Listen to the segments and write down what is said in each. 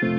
Hola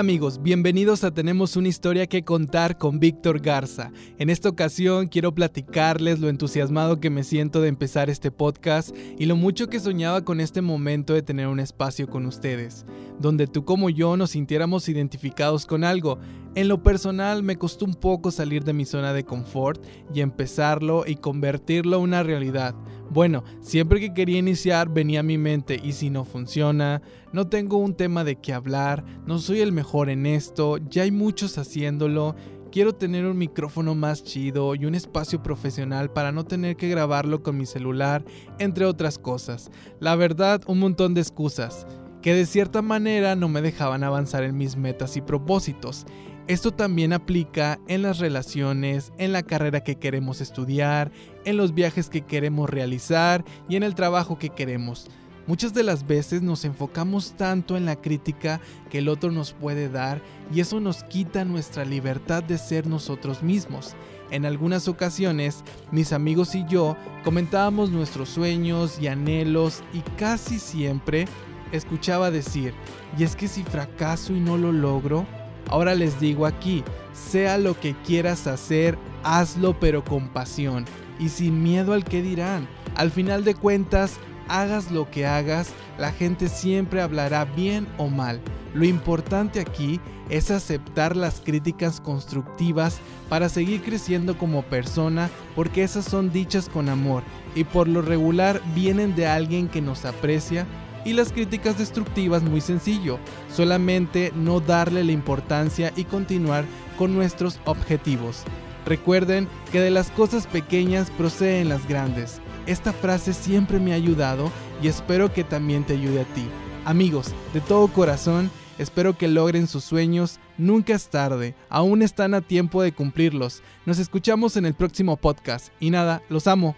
amigos, bienvenidos a Tenemos una historia que contar con Víctor Garza. En esta ocasión quiero platicarles lo entusiasmado que me siento de empezar este podcast y lo mucho que soñaba con este momento de tener un espacio con ustedes, donde tú como yo nos sintiéramos identificados con algo. En lo personal me costó un poco salir de mi zona de confort y empezarlo y convertirlo en una realidad. Bueno, siempre que quería iniciar venía a mi mente y si no funciona, no tengo un tema de qué hablar, no soy el mejor en esto, ya hay muchos haciéndolo, quiero tener un micrófono más chido y un espacio profesional para no tener que grabarlo con mi celular, entre otras cosas. La verdad, un montón de excusas que de cierta manera no me dejaban avanzar en mis metas y propósitos. Esto también aplica en las relaciones, en la carrera que queremos estudiar, en los viajes que queremos realizar y en el trabajo que queremos. Muchas de las veces nos enfocamos tanto en la crítica que el otro nos puede dar y eso nos quita nuestra libertad de ser nosotros mismos. En algunas ocasiones, mis amigos y yo comentábamos nuestros sueños y anhelos y casi siempre escuchaba decir, y es que si fracaso y no lo logro, Ahora les digo aquí, sea lo que quieras hacer, hazlo pero con pasión y sin miedo al que dirán. Al final de cuentas, hagas lo que hagas, la gente siempre hablará bien o mal. Lo importante aquí es aceptar las críticas constructivas para seguir creciendo como persona porque esas son dichas con amor y por lo regular vienen de alguien que nos aprecia y las críticas destructivas muy sencillo, solamente no darle la importancia y continuar con nuestros objetivos. Recuerden que de las cosas pequeñas proceden las grandes. Esta frase siempre me ha ayudado y espero que también te ayude a ti. Amigos, de todo corazón, espero que logren sus sueños. Nunca es tarde, aún están a tiempo de cumplirlos. Nos escuchamos en el próximo podcast. Y nada, los amo.